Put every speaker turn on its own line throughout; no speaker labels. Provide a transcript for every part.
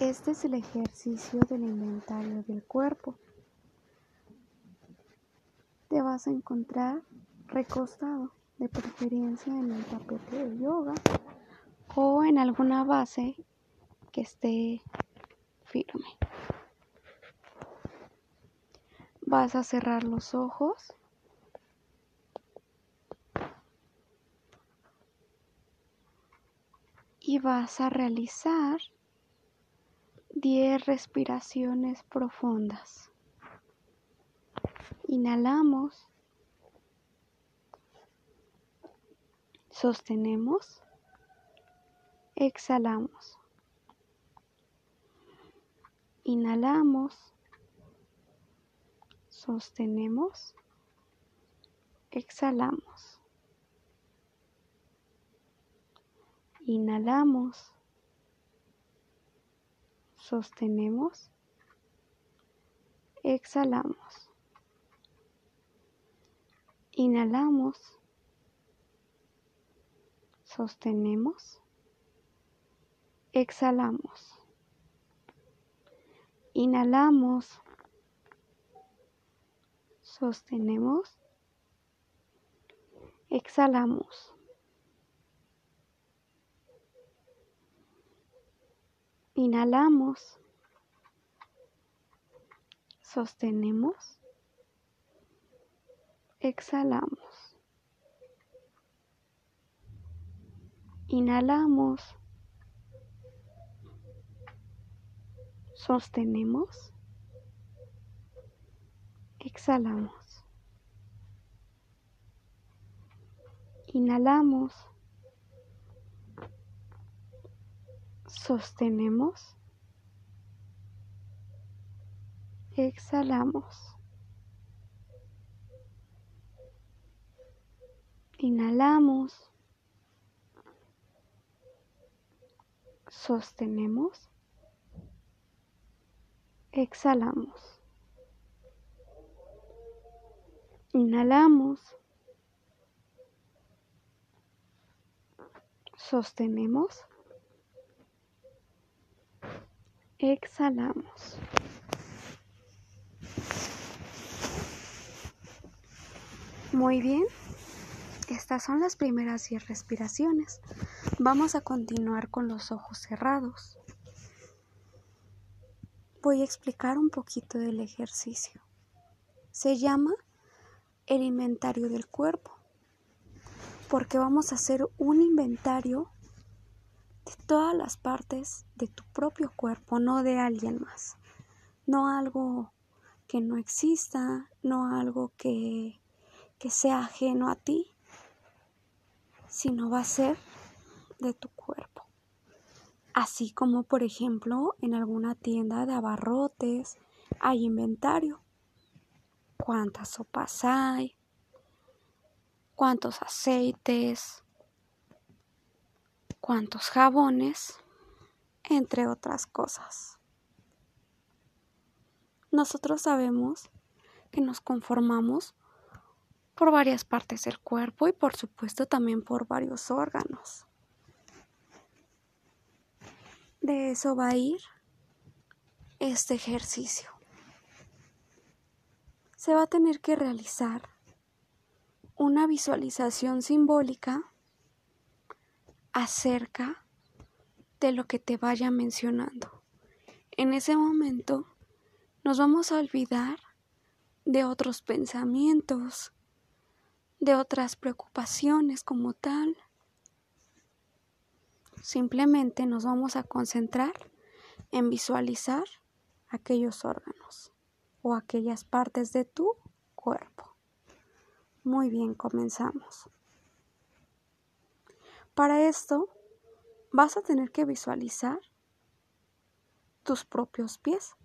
Este es el ejercicio del inventario del cuerpo. Te vas a encontrar recostado, de preferencia en el tapete de yoga o en alguna base que esté firme. Vas a cerrar los ojos. Y vas a realizar 10 respiraciones profundas. Inhalamos. Sostenemos. Exhalamos. Inhalamos. Sostenemos. Exhalamos. Inhalamos. Sostenemos. Exhalamos. Inhalamos. Sostenemos. Exhalamos. Inhalamos. Sostenemos. Exhalamos. Inhalamos. Sostenemos. Exhalamos. Inhalamos. Sostenemos. Exhalamos. Inhalamos. Sostenemos. Exhalamos. Inhalamos. Sostenemos. Exhalamos. Inhalamos. Sostenemos. Exhalamos. Muy bien. Estas son las primeras 10 respiraciones. Vamos a continuar con los ojos cerrados. Voy a explicar un poquito del ejercicio. Se llama el inventario del cuerpo, porque vamos a hacer un inventario de todas las partes de tu propio cuerpo, no de alguien más. No algo que no exista, no algo que, que sea ajeno a ti, sino va a ser de tu cuerpo. Así como, por ejemplo, en alguna tienda de abarrotes hay inventario. ¿Cuántas sopas hay? ¿Cuántos aceites? ¿Cuántos jabones? Entre otras cosas. Nosotros sabemos que nos conformamos por varias partes del cuerpo y por supuesto también por varios órganos. De eso va a ir este ejercicio. Se va a tener que realizar una visualización simbólica acerca de lo que te vaya mencionando. En ese momento nos vamos a olvidar de otros pensamientos, de otras preocupaciones como tal. Simplemente nos vamos a concentrar en visualizar aquellos órganos o aquellas partes de tu cuerpo. Muy bien, comenzamos. Para esto vas a tener que visualizar tus propios pies.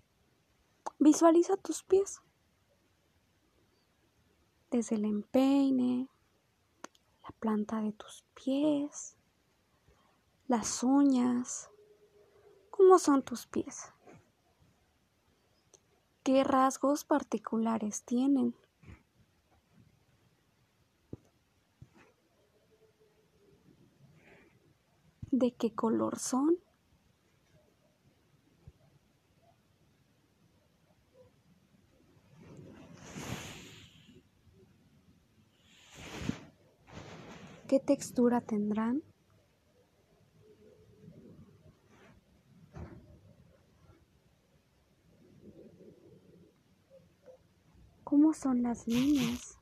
Visualiza tus pies. Desde el empeine, la planta de tus pies, las uñas. ¿Cómo son tus pies? ¿Qué rasgos particulares tienen? de qué color son. ¿Qué textura tendrán? ¿Cómo son las líneas?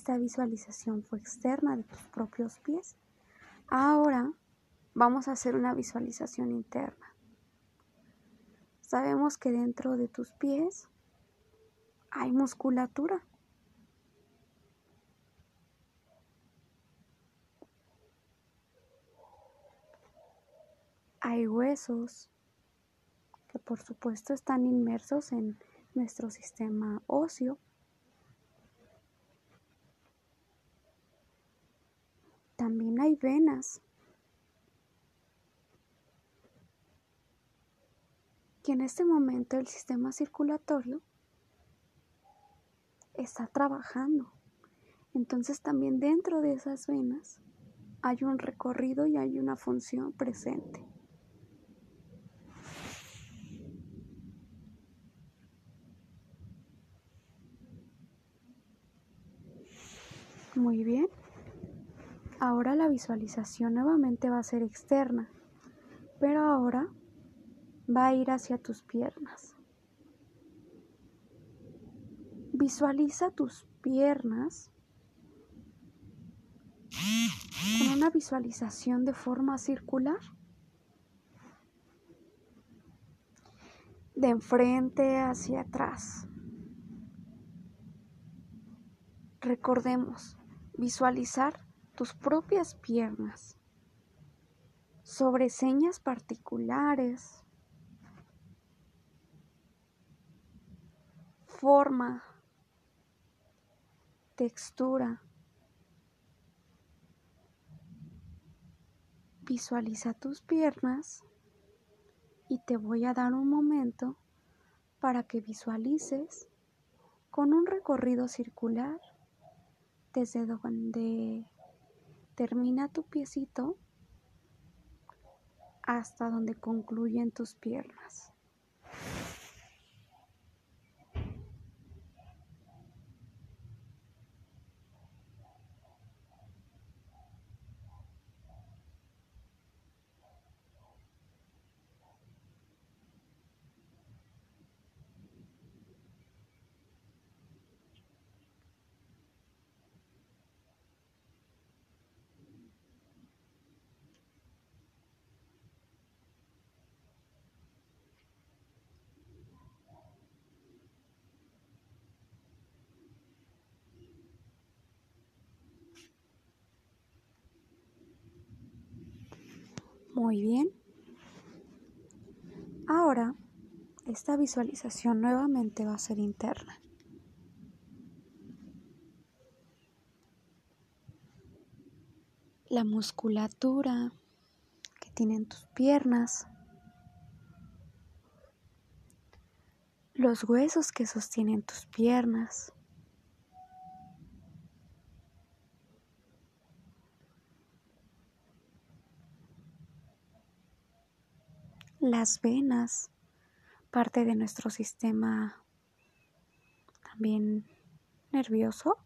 Esta visualización fue externa de tus propios pies. Ahora vamos a hacer una visualización interna. Sabemos que dentro de tus pies hay musculatura. Hay huesos que por supuesto están inmersos en nuestro sistema óseo. También hay venas. Y en este momento el sistema circulatorio está trabajando. Entonces también dentro de esas venas hay un recorrido y hay una función presente. Muy bien. Ahora la visualización nuevamente va a ser externa, pero ahora va a ir hacia tus piernas. Visualiza tus piernas con una visualización de forma circular. De enfrente hacia atrás. Recordemos, visualizar tus propias piernas. Sobre señas particulares, forma, textura. Visualiza tus piernas. Y te voy a dar un momento para que visualices con un recorrido circular desde donde termina tu piecito hasta donde concluyen tus piernas. Muy bien. Ahora, esta visualización nuevamente va a ser interna. La musculatura que tienen tus piernas, los huesos que sostienen tus piernas, las venas, parte de nuestro sistema también nervioso.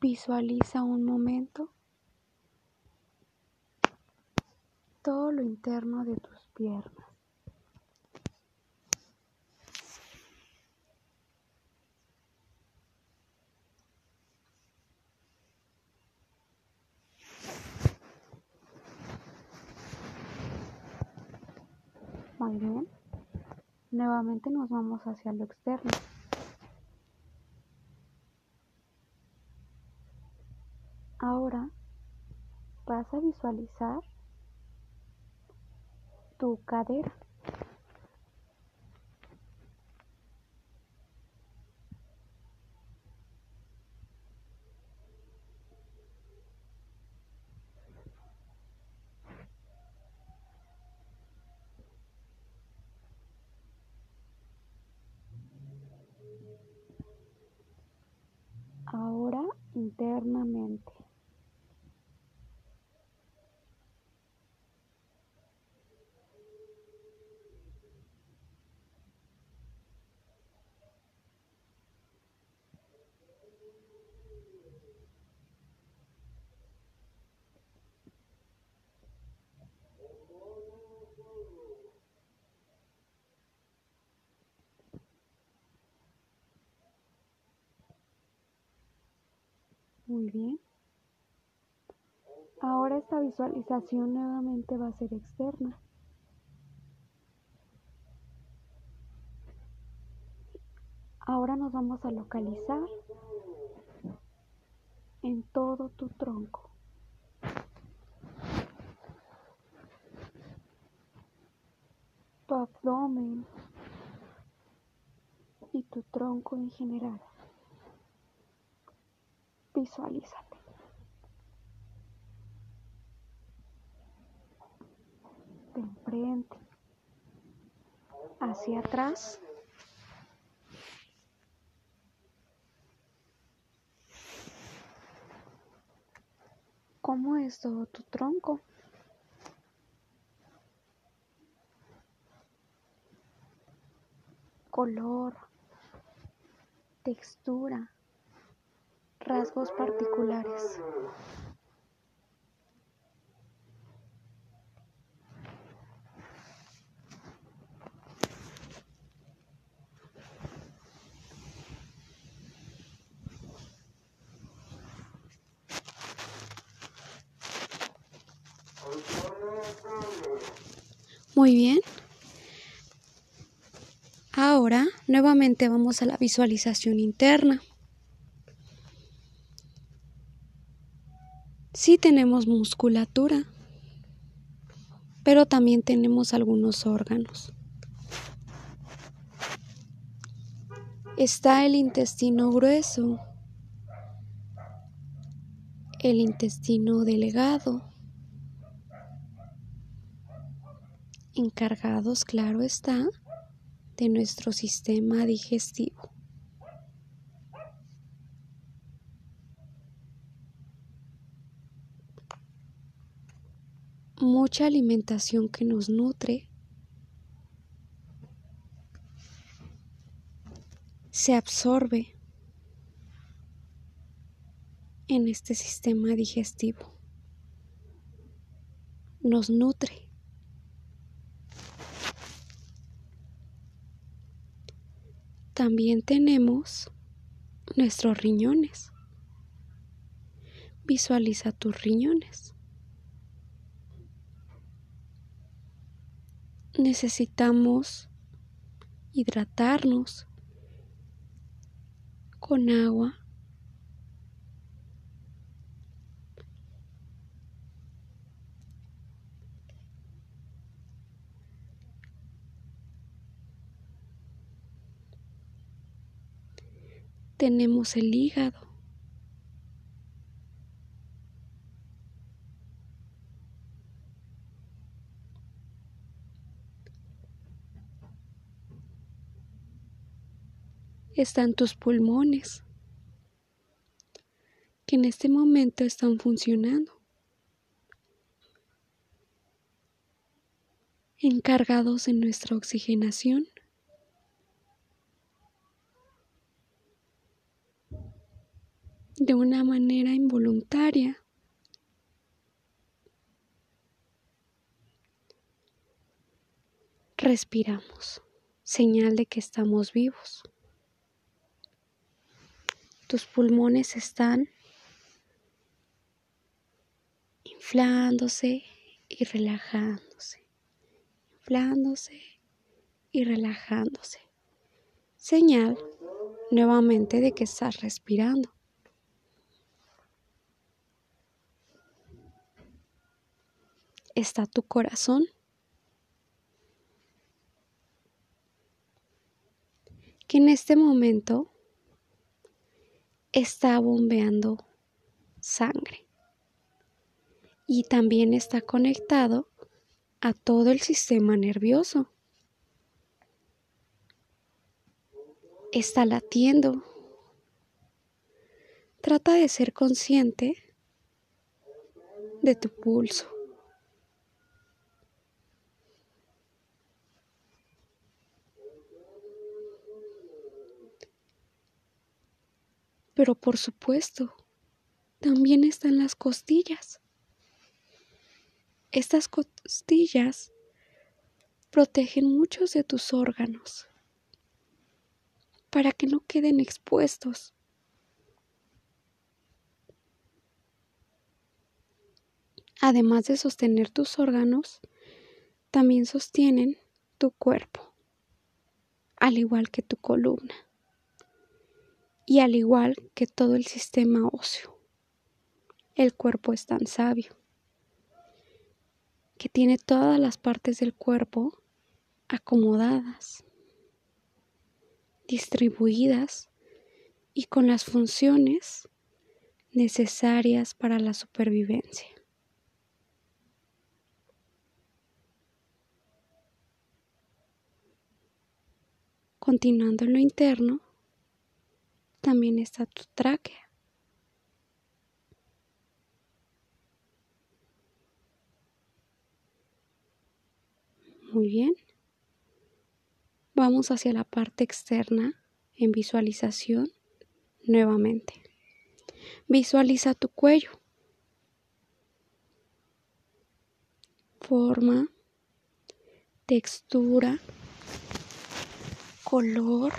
Visualiza un momento todo lo interno de tus piernas. Muy bien. Nuevamente nos vamos hacia lo externo. Ahora vas a visualizar tu cadera ahora internamente. Muy bien. Ahora esta visualización nuevamente va a ser externa. Ahora nos vamos a localizar en todo tu tronco. Tu abdomen y tu tronco en general. Visualízate. De enfrente, hacia atrás. ¿Cómo es todo tu tronco? Color, textura rasgos particulares. Muy bien. Ahora nuevamente vamos a la visualización interna. Sí tenemos musculatura, pero también tenemos algunos órganos. Está el intestino grueso, el intestino delgado, encargados, claro está, de nuestro sistema digestivo. Mucha alimentación que nos nutre se absorbe en este sistema digestivo. Nos nutre. También tenemos nuestros riñones. Visualiza tus riñones. Necesitamos hidratarnos con agua. Tenemos el hígado. Están tus pulmones, que en este momento están funcionando, encargados en nuestra oxigenación. de una manera involuntaria. Respiramos, señal de que estamos vivos. Tus pulmones están inflándose y relajándose, inflándose y relajándose. Señal nuevamente de que estás respirando. Está tu corazón. Que en este momento está bombeando sangre y también está conectado a todo el sistema nervioso. Está latiendo, Trata de ser consciente de tu pulso. Pero por supuesto, también están las costillas. Estas costillas protegen muchos de tus órganos para que no queden expuestos. Además de sostener tus órganos, también sostienen tu cuerpo, al igual que tu columna y al igual que todo el sistema óseo. El cuerpo es tan sabio que tiene todas las partes del cuerpo acomodadas, distribuidas y con las funciones necesarias para la supervivencia. Continuando en lo interno, también está tu tráquea. Muy bien. Vamos hacia la parte externa en visualización nuevamente. Visualiza tu cuello. Forma, textura, color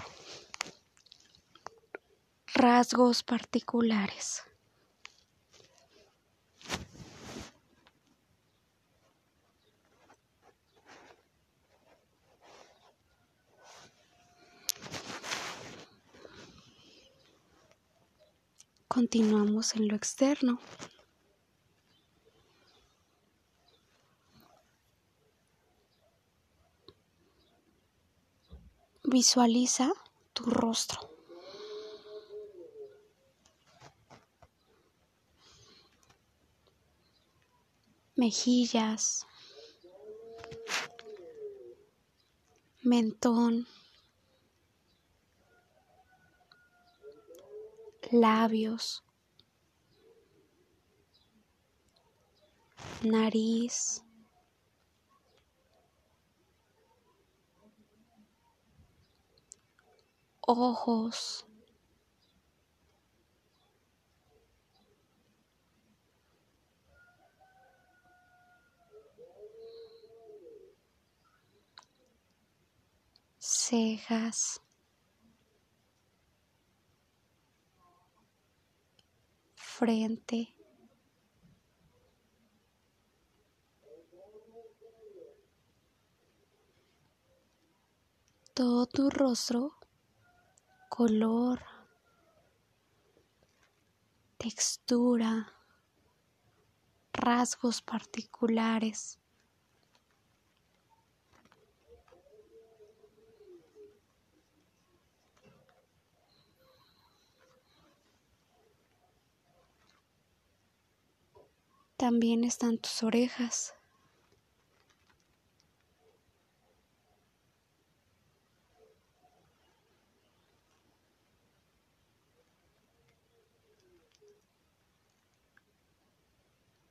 rasgos particulares. Continuamos en lo externo. Visualiza tu rostro. Mejillas, mentón, labios, nariz, ojos, cejas, frente, todo tu rostro, color, textura, rasgos particulares. También están tus orejas.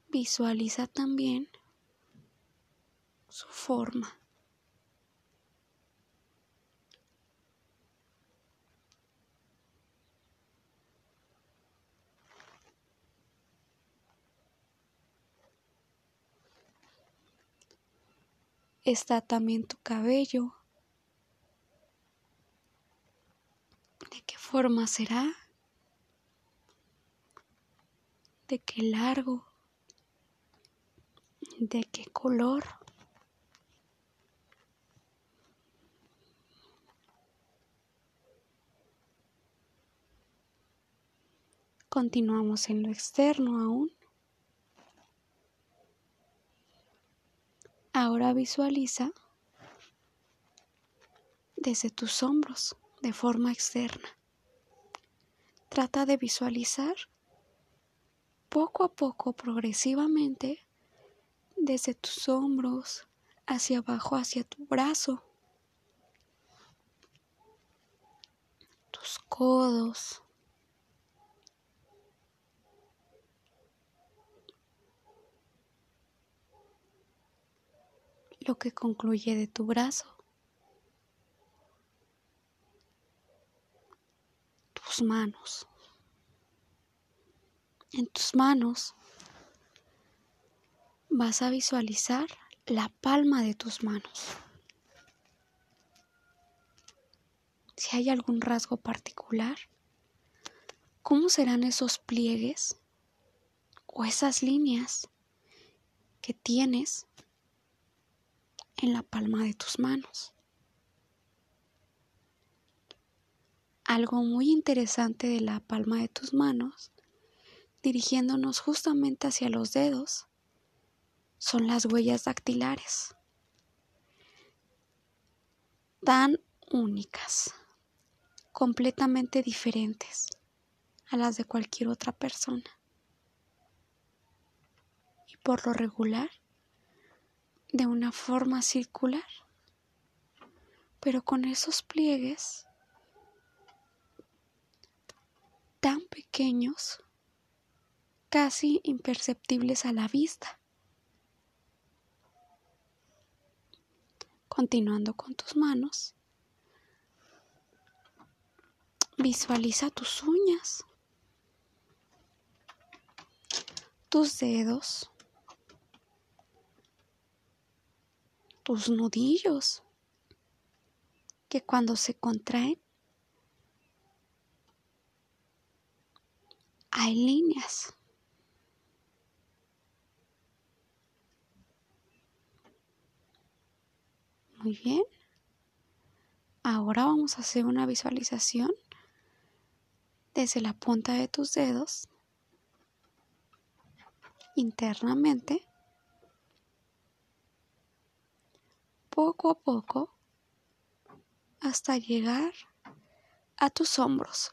Visualiza también su forma. Está también tu cabello. ¿De qué forma será? ¿De qué largo? ¿De qué color? Continuamos en lo externo aún. Ahora visualiza desde tus hombros de forma externa. Trata de visualizar poco a poco, progresivamente, desde tus hombros hacia abajo, hacia tu brazo, tus codos, que concluye de tu brazo, tus manos. En tus manos vas a visualizar la palma de tus manos. Si hay algún rasgo particular, ¿cómo serán esos pliegues o esas líneas que tienes en la palma de tus manos? Algo muy interesante de la palma de tus manos, dirigiéndonos justamente hacia los dedos, son las huellas dactilares, tan únicas, completamente diferentes a las de cualquier otra persona. Y por lo regular, de una forma circular, pero con esos pliegues tan pequeños, casi imperceptibles a la vista. Continuando con tus manos, visualiza tus uñas, tus dedos, tus nudillos, que cuando se contraen hay líneas. Muy bien. Ahora vamos a hacer una visualización desde la punta de tus dedos internamente. Poco a poco hasta llegar a tus hombros.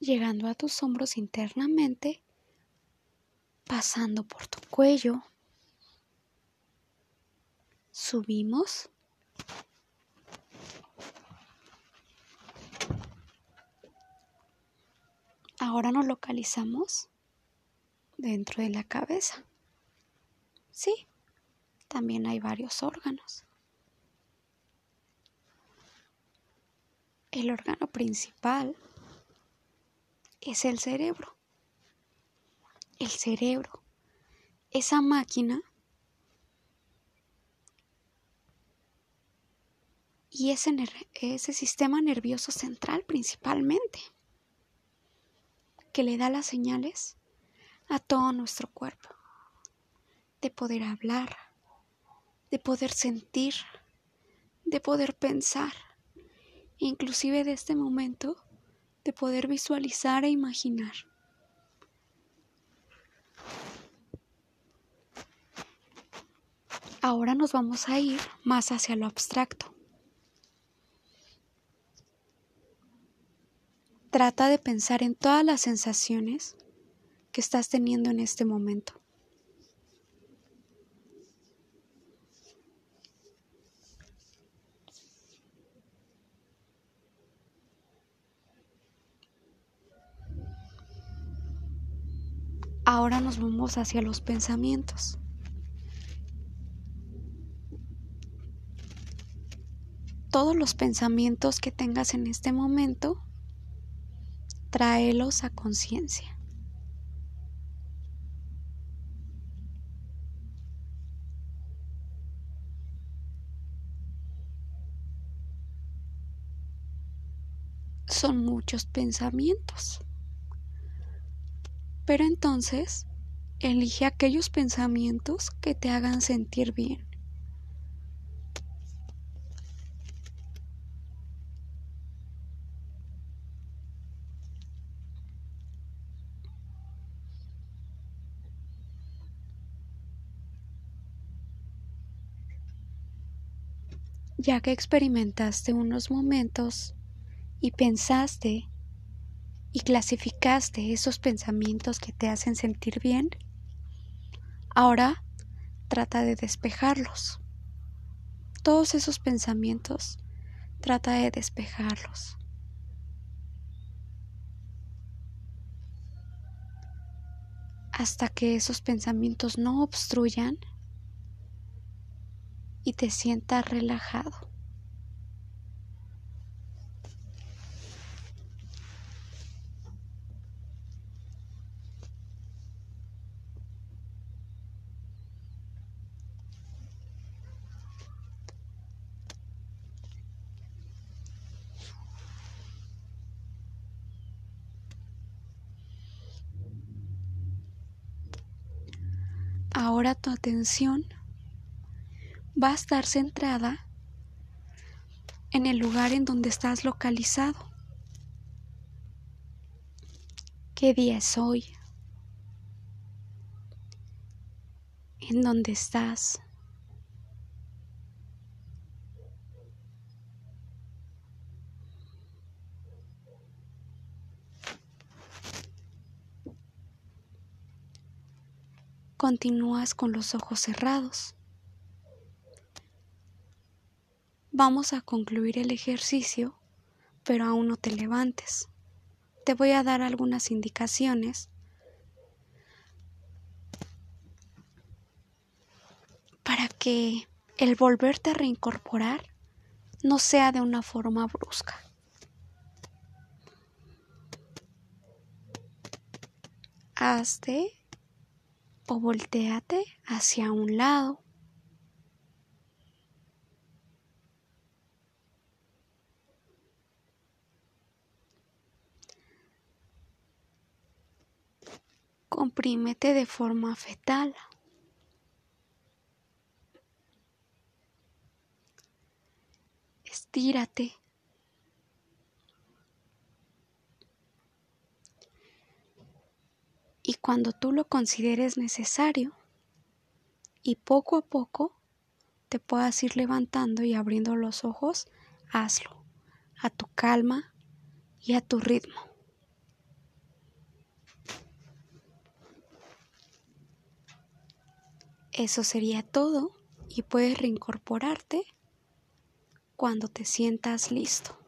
llegando a tus hombros internamente, pasando por tu cuello. Subimos. Ahora nos localizamos dentro de la cabeza. Sí, también hay varios órganos. El órgano principal es el cerebro. El cerebro, esa máquina y ese, ese sistema nervioso central principalmente, que le da las señales a todo nuestro cuerpo, de poder hablar, de poder sentir, de poder pensar, inclusive de este momento de poder visualizar e imaginar. Ahora nos vamos a ir más hacia lo abstracto. Trata de pensar en todas las sensaciones que estás teniendo en este momento. Ahora nos vamos hacia los pensamientos. Todos los pensamientos que tengas en este momento, tráelos a conciencia. Son muchos pensamientos. Pero entonces, elige aquellos pensamientos que te hagan sentir bien. Ya que experimentaste unos momentos y pensaste y clasificaste esos pensamientos que te hacen sentir bien, ahora trata de despejarlos. todos esos pensamientos, trata de despejarlos. Hasta que esos pensamientos no obstruyan y te sientas relajado. Ahora tu atención va a estar centrada en el lugar en donde estás localizado. ¿Qué día es hoy? ¿En dónde estás? Continúas con los ojos cerrados. Vamos a concluir el ejercicio, pero aún no te levantes. Te voy a dar algunas indicaciones para que el volverte a reincorporar no sea de una forma brusca. Hazte o volteate hacia un lado. Comprímete de forma fetal. Estírate. y cuando tú lo consideres necesario y poco a poco te puedas ir levantando y abriendo los ojos, hazlo a tu calma y a tu ritmo. Eso sería todo y puedes reincorporarte cuando te sientas listo.